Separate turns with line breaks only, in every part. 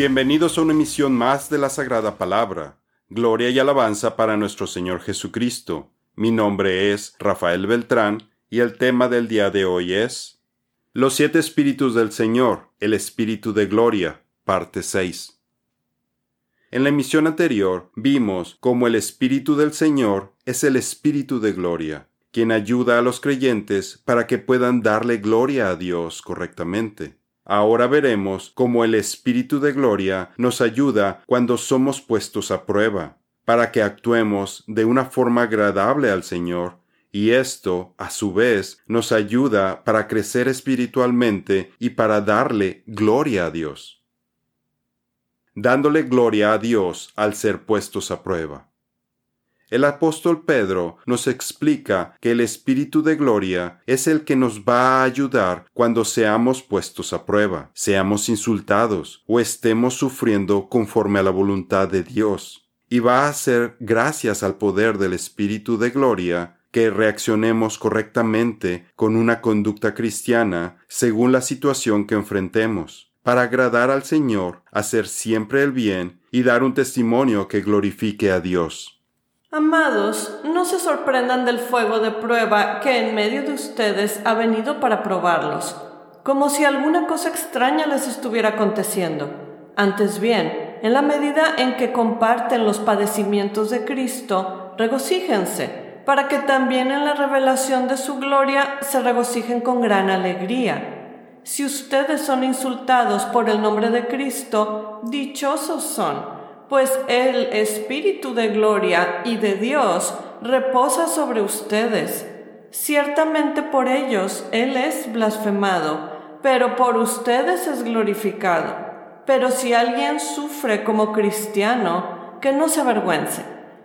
Bienvenidos a una emisión más de la Sagrada Palabra. Gloria y alabanza para nuestro Señor Jesucristo. Mi nombre es Rafael Beltrán y el tema del día de hoy es Los siete espíritus del Señor, el Espíritu de Gloria, parte 6. En la emisión anterior vimos cómo el Espíritu del Señor es el Espíritu de Gloria, quien ayuda a los creyentes para que puedan darle gloria a Dios correctamente. Ahora veremos cómo el Espíritu de Gloria nos ayuda cuando somos puestos a prueba, para que actuemos de una forma agradable al Señor, y esto, a su vez, nos ayuda para crecer espiritualmente y para darle gloria a Dios. Dándole gloria a Dios al ser puestos a prueba. El apóstol Pedro nos explica que el Espíritu de Gloria es el que nos va a ayudar cuando seamos puestos a prueba, seamos insultados o estemos sufriendo conforme a la voluntad de Dios. Y va a ser gracias al poder del Espíritu de Gloria que reaccionemos correctamente con una conducta cristiana según la situación que enfrentemos, para agradar al Señor, hacer siempre el bien y dar un testimonio que glorifique a Dios.
Amados, no se sorprendan del fuego de prueba que en medio de ustedes ha venido para probarlos, como si alguna cosa extraña les estuviera aconteciendo. Antes bien, en la medida en que comparten los padecimientos de Cristo, regocíjense, para que también en la revelación de su gloria se regocijen con gran alegría. Si ustedes son insultados por el nombre de Cristo, dichosos son pues el Espíritu de gloria y de Dios reposa sobre ustedes. Ciertamente por ellos Él es blasfemado, pero por ustedes es glorificado. Pero si alguien sufre como cristiano, que no se avergüence,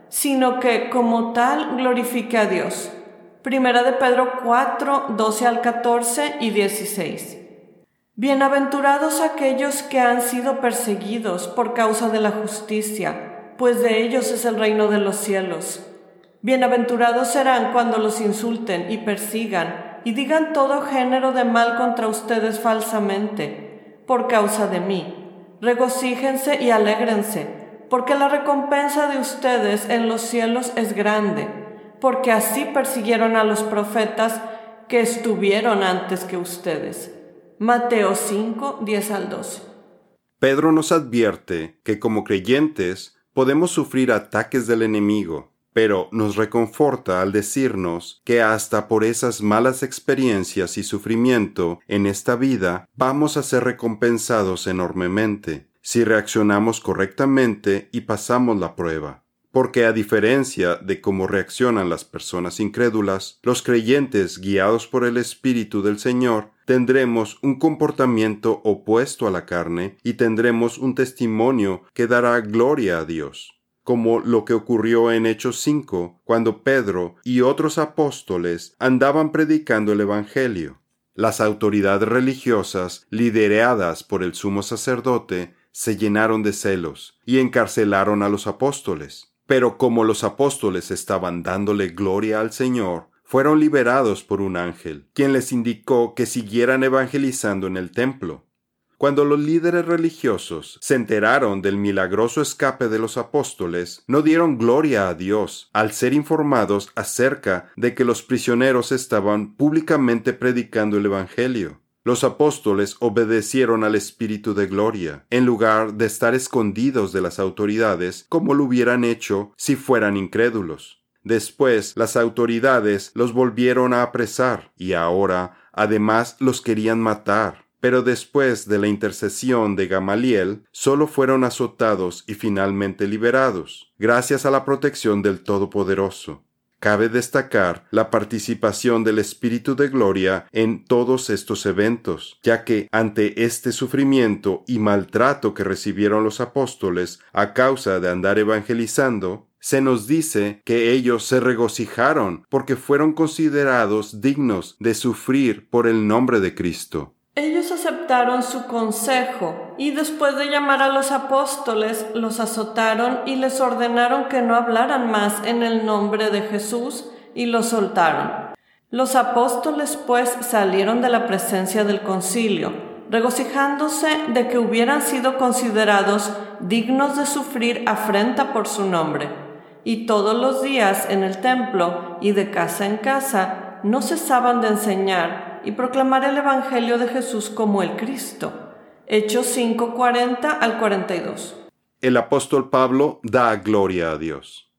sino que como tal glorifique a Dios. Primera de Pedro 4, 12 al 14 y 16. Bienaventurados aquellos que han sido perseguidos por causa de la justicia, pues de ellos es el reino de los cielos. Bienaventurados serán cuando los insulten y persigan y digan todo género de mal contra ustedes falsamente, por causa de mí. Regocíjense y alégrense, porque la recompensa de ustedes en los cielos es grande, porque así persiguieron a los profetas que estuvieron antes que ustedes. Mateo 5, 10 al 12.
Pedro nos advierte que como creyentes podemos sufrir ataques del enemigo, pero nos reconforta al decirnos que hasta por esas malas experiencias y sufrimiento en esta vida vamos a ser recompensados enormemente si reaccionamos correctamente y pasamos la prueba porque a diferencia de cómo reaccionan las personas incrédulas, los creyentes guiados por el Espíritu del Señor tendremos un comportamiento opuesto a la carne y tendremos un testimonio que dará gloria a Dios como lo que ocurrió en Hechos 5, cuando Pedro y otros apóstoles andaban predicando el Evangelio. Las autoridades religiosas, lideradas por el sumo sacerdote, se llenaron de celos y encarcelaron a los apóstoles. Pero como los apóstoles estaban dándole gloria al Señor, fueron liberados por un ángel, quien les indicó que siguieran evangelizando en el templo. Cuando los líderes religiosos se enteraron del milagroso escape de los apóstoles, no dieron gloria a Dios al ser informados acerca de que los prisioneros estaban públicamente predicando el Evangelio. Los apóstoles obedecieron al Espíritu de Gloria, en lugar de estar escondidos de las autoridades como lo hubieran hecho si fueran incrédulos. Después las autoridades los volvieron a apresar y ahora además los querían matar. Pero después de la intercesión de Gamaliel, solo fueron azotados y finalmente liberados, gracias a la protección del Todopoderoso. Cabe destacar la participación del Espíritu de Gloria en todos estos eventos, ya que ante este sufrimiento y maltrato que recibieron los apóstoles a causa de andar evangelizando, se nos dice que ellos se regocijaron porque fueron considerados dignos de sufrir por el nombre de Cristo.
Ellos su consejo y después de llamar a los apóstoles los azotaron y les ordenaron que no hablaran más en el nombre de Jesús y los soltaron. Los apóstoles pues salieron de la presencia del concilio, regocijándose de que hubieran sido considerados dignos de sufrir afrenta por su nombre. Y todos los días en el templo y de casa en casa no cesaban de enseñar y proclamar el Evangelio de Jesús como el Cristo. Hechos 5:40 al 42.
El apóstol Pablo da gloria a Dios.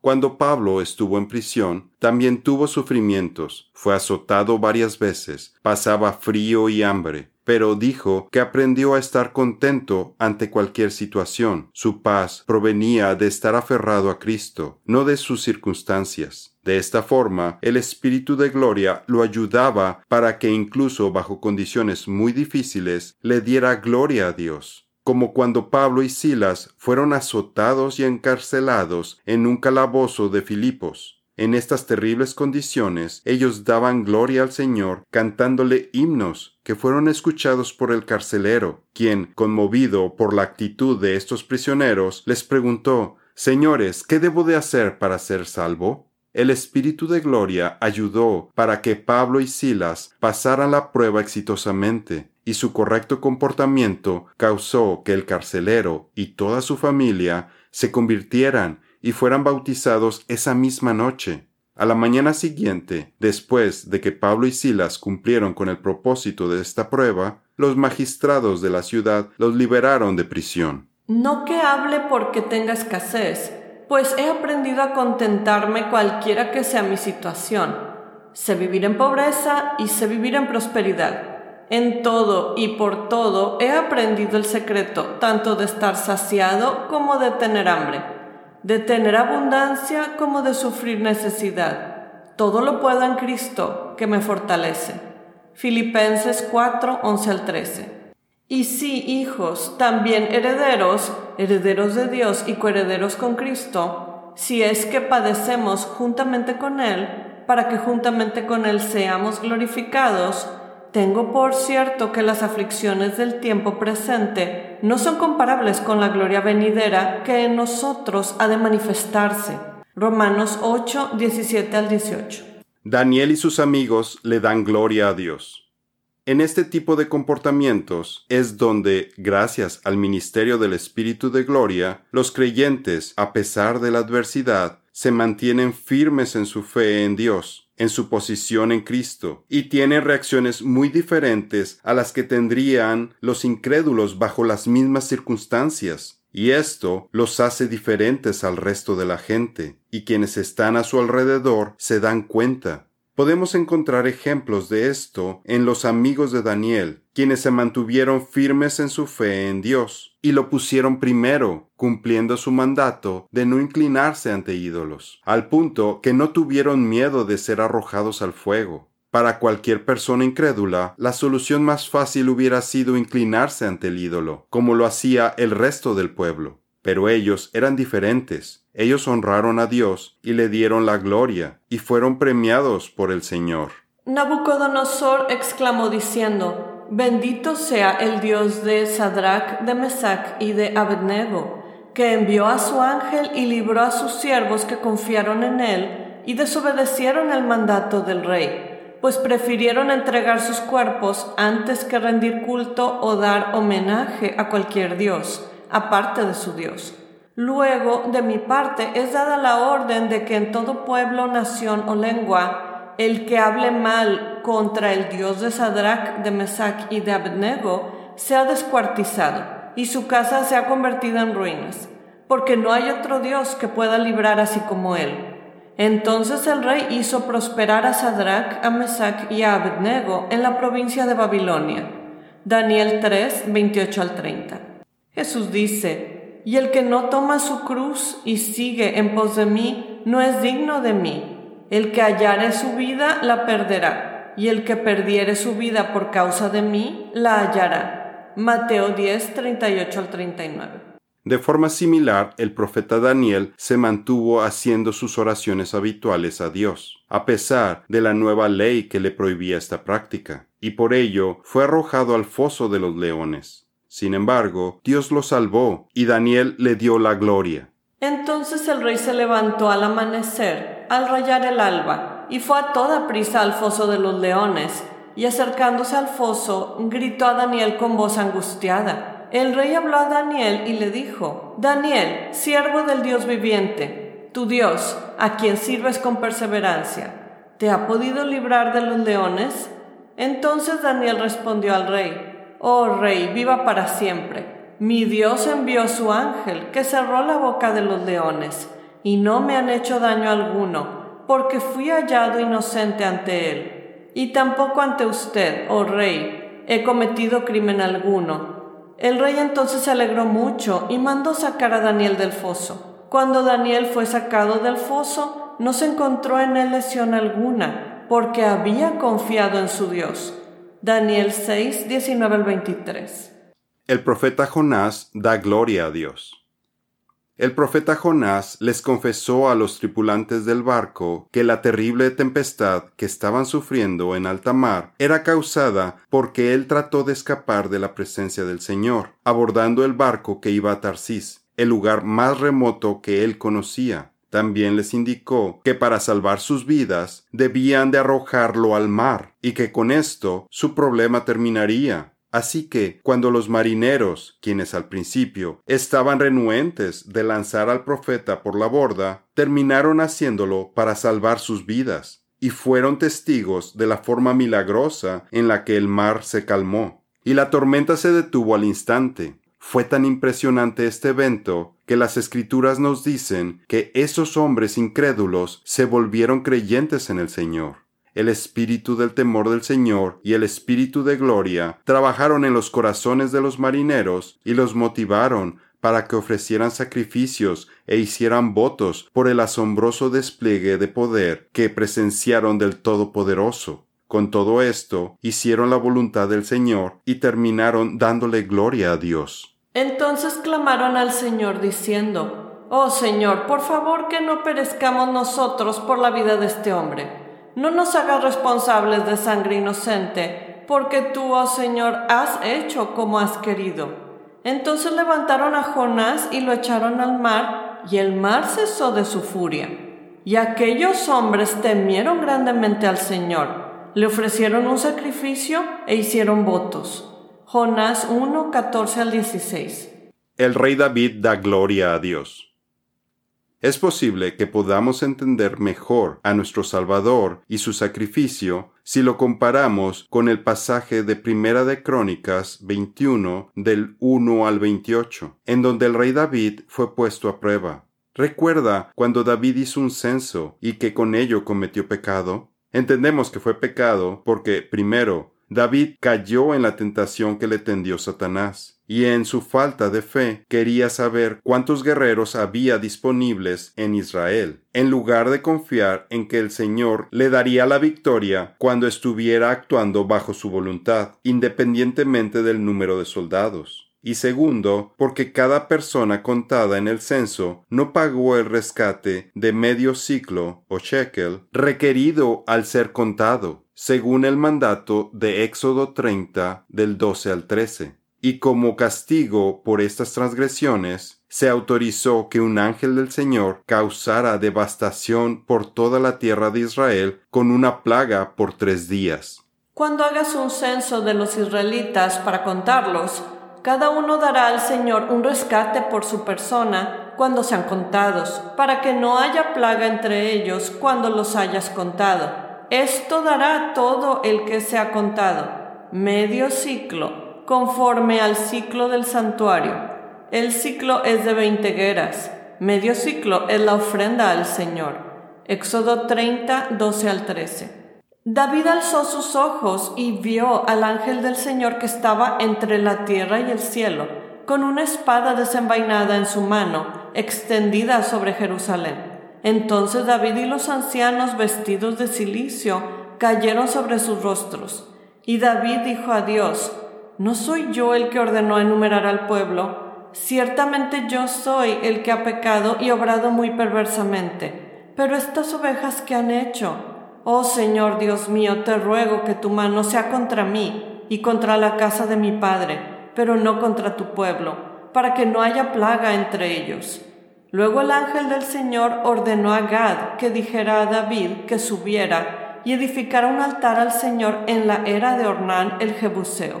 Cuando Pablo estuvo en prisión, también tuvo sufrimientos, fue azotado varias veces, pasaba frío y hambre, pero dijo que aprendió a estar contento ante cualquier situación. Su paz provenía de estar aferrado a Cristo, no de sus circunstancias. De esta forma, el Espíritu de Gloria lo ayudaba para que incluso bajo condiciones muy difíciles le diera gloria a Dios como cuando Pablo y Silas fueron azotados y encarcelados en un calabozo de Filipos. En estas terribles condiciones ellos daban gloria al Señor cantándole himnos que fueron escuchados por el carcelero, quien, conmovido por la actitud de estos prisioneros, les preguntó Señores, ¿qué debo de hacer para ser salvo? El Espíritu de Gloria ayudó para que Pablo y Silas pasaran la prueba exitosamente, y su correcto comportamiento causó que el carcelero y toda su familia se convirtieran y fueran bautizados esa misma noche. A la mañana siguiente, después de que Pablo y Silas cumplieron con el propósito de esta prueba, los magistrados de la ciudad los liberaron de prisión.
No que hable porque tenga escasez, pues he aprendido a contentarme cualquiera que sea mi situación. Sé vivir en pobreza y sé vivir en prosperidad. En todo y por todo he aprendido el secreto tanto de estar saciado como de tener hambre, de tener abundancia como de sufrir necesidad. Todo lo puedo en Cristo que me fortalece. Filipenses 4, 11 al 13. Y sí, hijos, también herederos, herederos de Dios y coherederos con Cristo, si es que padecemos juntamente con Él, para que juntamente con Él seamos glorificados, tengo por cierto que las aflicciones del tiempo presente no son comparables con la gloria venidera que en nosotros ha de manifestarse. Romanos 8, 17 al 18.
Daniel y sus amigos le dan gloria a Dios. En este tipo de comportamientos es donde, gracias al ministerio del Espíritu de Gloria, los creyentes, a pesar de la adversidad, se mantienen firmes en su fe en Dios en su posición en Cristo y tienen reacciones muy diferentes a las que tendrían los incrédulos bajo las mismas circunstancias. Y esto los hace diferentes al resto de la gente, y quienes están a su alrededor se dan cuenta. Podemos encontrar ejemplos de esto en los amigos de Daniel, quienes se mantuvieron firmes en su fe en Dios y lo pusieron primero, cumpliendo su mandato de no inclinarse ante ídolos, al punto que no tuvieron miedo de ser arrojados al fuego. Para cualquier persona incrédula, la solución más fácil hubiera sido inclinarse ante el ídolo, como lo hacía el resto del pueblo. Pero ellos eran diferentes. Ellos honraron a Dios y le dieron la gloria, y fueron premiados por el Señor.
Nabucodonosor exclamó diciendo, Bendito sea el Dios de Sadrach, de Mesach y de Abednego, que envió a su ángel y libró a sus siervos que confiaron en él y desobedecieron el mandato del rey, pues prefirieron entregar sus cuerpos antes que rendir culto o dar homenaje a cualquier dios aparte de su Dios. Luego, de mi parte, es dada la orden de que en todo pueblo, nación o lengua, el que hable mal contra el Dios de Sadrach, de Mesach y de Abednego sea descuartizado, y su casa sea convertida en ruinas, porque no hay otro Dios que pueda librar así como él. Entonces el rey hizo prosperar a Sadrach, a Mesach y a Abednego en la provincia de Babilonia. Daniel 3, 28 al 30. Jesús dice, y el que no toma su cruz y sigue en pos de mí, no es digno de mí. El que hallare su vida, la perderá, y el que perdiere su vida por causa de mí, la hallará. Mateo 10, 38 al 39.
De forma similar, el profeta Daniel se mantuvo haciendo sus oraciones habituales a Dios, a pesar de la nueva ley que le prohibía esta práctica, y por ello fue arrojado al foso de los leones. Sin embargo, Dios lo salvó y Daniel le dio la gloria.
Entonces el rey se levantó al amanecer, al rayar el alba, y fue a toda prisa al foso de los leones, y acercándose al foso, gritó a Daniel con voz angustiada. El rey habló a Daniel y le dijo, Daniel, siervo del Dios viviente, tu Dios, a quien sirves con perseverancia, ¿te ha podido librar de los leones? Entonces Daniel respondió al rey, Oh rey, viva para siempre. Mi Dios envió su ángel, que cerró la boca de los leones, y no me han hecho daño alguno, porque fui hallado inocente ante él y tampoco ante usted, oh rey, he cometido crimen alguno. El rey entonces se alegró mucho y mandó sacar a Daniel del foso. Cuando Daniel fue sacado del foso, no se encontró en él lesión alguna, porque había confiado en su Dios. Daniel 6, 19 al 23.
El profeta Jonás da gloria a Dios. El profeta Jonás les confesó a los tripulantes del barco que la terrible tempestad que estaban sufriendo en alta mar era causada porque él trató de escapar de la presencia del Señor, abordando el barco que iba a Tarsis, el lugar más remoto que él conocía. También les indicó que para salvar sus vidas debían de arrojarlo al mar y que con esto su problema terminaría. Así que, cuando los marineros, quienes al principio estaban renuentes de lanzar al profeta por la borda, terminaron haciéndolo para salvar sus vidas, y fueron testigos de la forma milagrosa en la que el mar se calmó, y la tormenta se detuvo al instante. Fue tan impresionante este evento que las escrituras nos dicen que esos hombres incrédulos se volvieron creyentes en el Señor el espíritu del temor del Señor y el espíritu de gloria trabajaron en los corazones de los marineros y los motivaron para que ofrecieran sacrificios e hicieran votos por el asombroso despliegue de poder que presenciaron del Todopoderoso. Con todo esto, hicieron la voluntad del Señor y terminaron dándole gloria a Dios.
Entonces clamaron al Señor diciendo, Oh Señor, por favor que no perezcamos nosotros por la vida de este hombre no nos hagas responsables de sangre inocente, porque tú, oh Señor, has hecho como has querido. Entonces levantaron a Jonás y lo echaron al mar, y el mar cesó de su furia. Y aquellos hombres temieron grandemente al Señor, le ofrecieron un sacrificio e hicieron votos. Jonás 1, 14 al 16.
El rey David da gloria a Dios. Es posible que podamos entender mejor a nuestro Salvador y su sacrificio si lo comparamos con el pasaje de Primera de Crónicas 21 del 1 al 28, en donde el rey David fue puesto a prueba. ¿Recuerda cuando David hizo un censo y que con ello cometió pecado? Entendemos que fue pecado porque, primero, David cayó en la tentación que le tendió Satanás, y en su falta de fe quería saber cuántos guerreros había disponibles en Israel, en lugar de confiar en que el Señor le daría la victoria cuando estuviera actuando bajo su voluntad, independientemente del número de soldados y segundo, porque cada persona contada en el censo no pagó el rescate de medio ciclo o shekel requerido al ser contado, según el mandato de Éxodo 30 del 12 al 13. Y como castigo por estas transgresiones, se autorizó que un ángel del Señor causara devastación por toda la tierra de Israel con una plaga por tres días.
Cuando hagas un censo de los israelitas para contarlos, cada uno dará al Señor un rescate por su persona cuando sean contados, para que no haya plaga entre ellos cuando los hayas contado. Esto dará todo el que se ha contado, medio ciclo, conforme al ciclo del santuario. El ciclo es de veinte gueras, medio ciclo es la ofrenda al Señor. Éxodo 30, 12 al 13. David alzó sus ojos y vio al ángel del Señor que estaba entre la tierra y el cielo, con una espada desenvainada en su mano, extendida sobre Jerusalén. Entonces David y los ancianos vestidos de cilicio cayeron sobre sus rostros. Y David dijo a Dios, ¿no soy yo el que ordenó enumerar al pueblo? Ciertamente yo soy el que ha pecado y obrado muy perversamente. Pero estas ovejas que han hecho, Oh Señor Dios mío, te ruego que tu mano sea contra mí y contra la casa de mi Padre, pero no contra tu pueblo, para que no haya plaga entre ellos. Luego el ángel del Señor ordenó a Gad que dijera a David que subiera y edificara un altar al Señor en la era de Ornán el Jebuseo.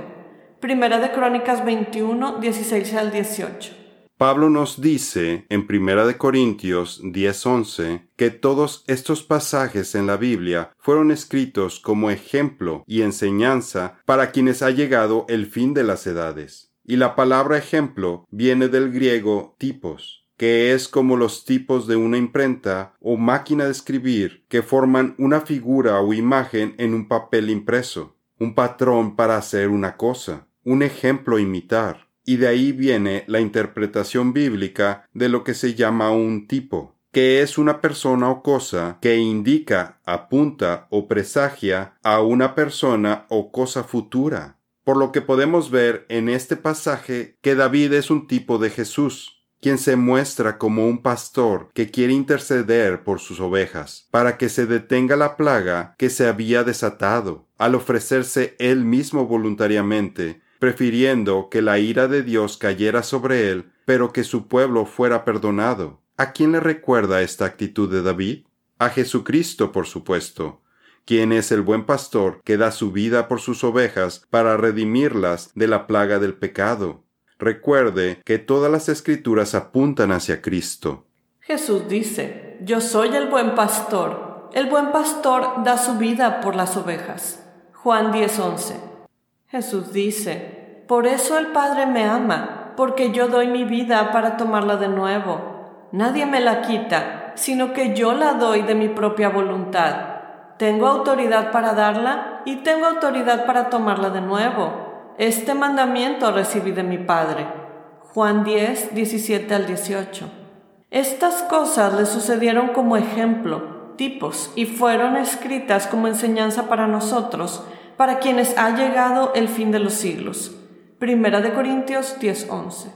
Primera de Crónicas 21, 16 al 18.
Pablo nos dice en Primera de Corintios 10:11 que todos estos pasajes en la Biblia fueron escritos como ejemplo y enseñanza para quienes ha llegado el fin de las edades. Y la palabra ejemplo viene del griego tipos, que es como los tipos de una imprenta o máquina de escribir que forman una figura o imagen en un papel impreso, un patrón para hacer una cosa, un ejemplo imitar. Y de ahí viene la interpretación bíblica de lo que se llama un tipo, que es una persona o cosa que indica, apunta o presagia a una persona o cosa futura. Por lo que podemos ver en este pasaje que David es un tipo de Jesús, quien se muestra como un pastor que quiere interceder por sus ovejas, para que se detenga la plaga que se había desatado, al ofrecerse él mismo voluntariamente, prefiriendo que la ira de Dios cayera sobre él, pero que su pueblo fuera perdonado. ¿A quién le recuerda esta actitud de David? A Jesucristo, por supuesto, quien es el buen pastor que da su vida por sus ovejas para redimirlas de la plaga del pecado. Recuerde que todas las escrituras apuntan hacia Cristo.
Jesús dice, Yo soy el buen pastor. El buen pastor da su vida por las ovejas. Juan 10:11. Jesús dice, Por eso el Padre me ama, porque yo doy mi vida para tomarla de nuevo. Nadie me la quita, sino que yo la doy de mi propia voluntad. Tengo autoridad para darla y tengo autoridad para tomarla de nuevo. Este mandamiento recibí de mi Padre. Juan 10, 17 al 18. Estas cosas le sucedieron como ejemplo, tipos, y fueron escritas como enseñanza para nosotros, para quienes ha llegado el fin de los siglos. Primera de Corintios 10, 11.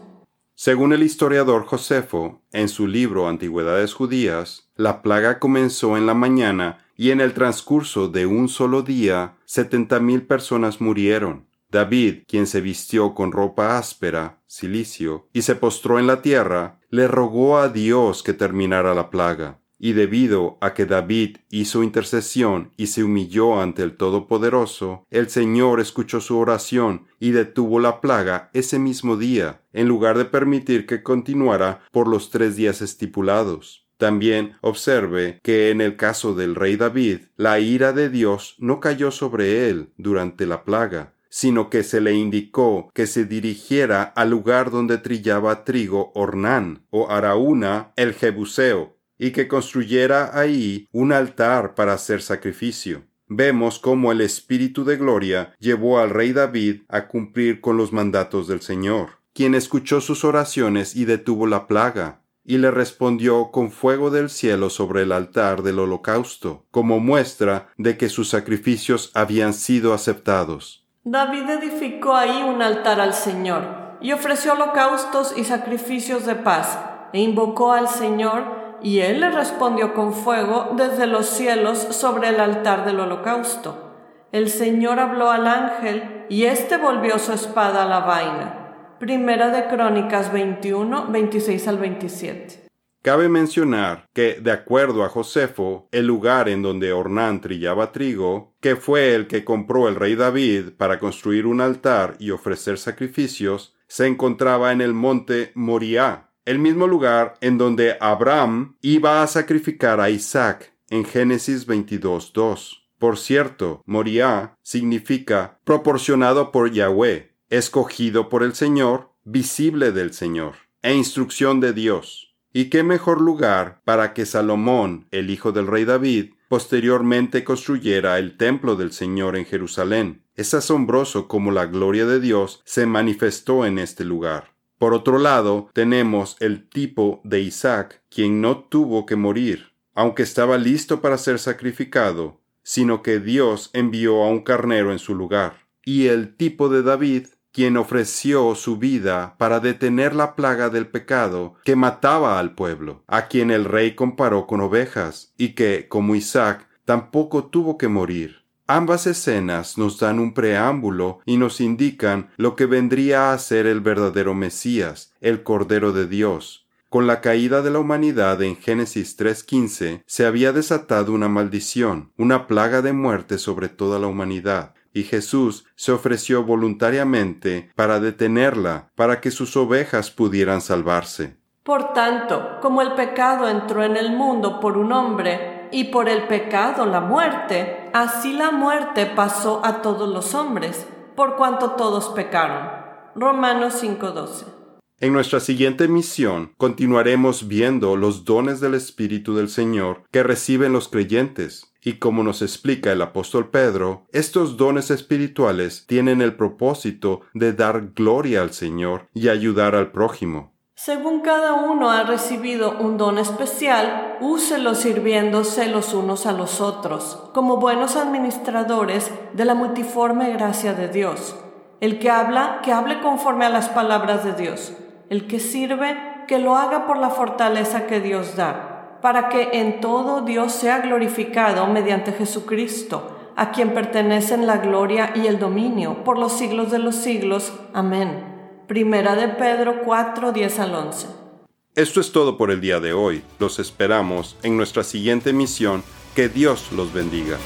Según el historiador Josefo, en su libro Antigüedades Judías, la plaga comenzó en la mañana y en el transcurso de un solo día, setenta mil personas murieron. David, quien se vistió con ropa áspera, silicio, y se postró en la tierra, le rogó a Dios que terminara la plaga. Y debido a que David hizo intercesión y se humilló ante el Todopoderoso, el Señor escuchó su oración y detuvo la plaga ese mismo día, en lugar de permitir que continuara por los tres días estipulados. También observe que en el caso del rey David, la ira de Dios no cayó sobre él durante la plaga, sino que se le indicó que se dirigiera al lugar donde trillaba trigo Ornán o Araúna el Jebuseo, y que construyera ahí un altar para hacer sacrificio. Vemos cómo el Espíritu de Gloria llevó al rey David a cumplir con los mandatos del Señor, quien escuchó sus oraciones y detuvo la plaga, y le respondió con fuego del cielo sobre el altar del holocausto, como muestra de que sus sacrificios habían sido aceptados.
David edificó ahí un altar al Señor y ofreció holocaustos y sacrificios de paz, e invocó al Señor, y él le respondió con fuego desde los cielos sobre el altar del holocausto. El Señor habló al ángel, y éste volvió su espada a la vaina. Primera de Crónicas 21, 26 al 27.
Cabe mencionar que, de acuerdo a Josefo, el lugar en donde Ornán trillaba trigo, que fue el que compró el rey David para construir un altar y ofrecer sacrificios, se encontraba en el monte Moriah, el mismo lugar en donde Abraham iba a sacrificar a Isaac en Génesis 22.2. Por cierto, Moriah significa proporcionado por Yahweh, escogido por el Señor, visible del Señor, e instrucción de Dios. ¿Y qué mejor lugar para que Salomón, el hijo del rey David, posteriormente construyera el templo del Señor en Jerusalén? Es asombroso cómo la gloria de Dios se manifestó en este lugar. Por otro lado, tenemos el tipo de Isaac, quien no tuvo que morir, aunque estaba listo para ser sacrificado, sino que Dios envió a un carnero en su lugar. Y el tipo de David, quien ofreció su vida para detener la plaga del pecado que mataba al pueblo, a quien el rey comparó con ovejas, y que, como Isaac, tampoco tuvo que morir. Ambas escenas nos dan un preámbulo y nos indican lo que vendría a ser el verdadero Mesías, el Cordero de Dios, Con la caída de la humanidad en Génesis 3.15 se había desatado una maldición, una plaga de muerte sobre toda la humanidad, y Jesús se ofreció voluntariamente para detenerla, para que sus ovejas pudieran salvarse.
Por tanto, como el pecado entró en el mundo por un hombre, y por el pecado la muerte, así la muerte pasó a todos los hombres, por cuanto todos pecaron. Romanos 5:12
en nuestra siguiente misión continuaremos viendo los dones del Espíritu del Señor que reciben los creyentes. Y como nos explica el apóstol Pedro, estos dones espirituales tienen el propósito de dar gloria al Señor y ayudar al prójimo.
Según cada uno ha recibido un don especial, úselo sirviéndose los unos a los otros, como buenos administradores de la multiforme gracia de Dios. El que habla, que hable conforme a las palabras de Dios el que sirve, que lo haga por la fortaleza que Dios da, para que en todo Dios sea glorificado mediante Jesucristo, a quien pertenecen la gloria y el dominio por los siglos de los siglos. Amén. Primera de Pedro 4, 10 al 11.
Esto es todo por el día de hoy. Los esperamos en nuestra siguiente misión. Que Dios los bendiga.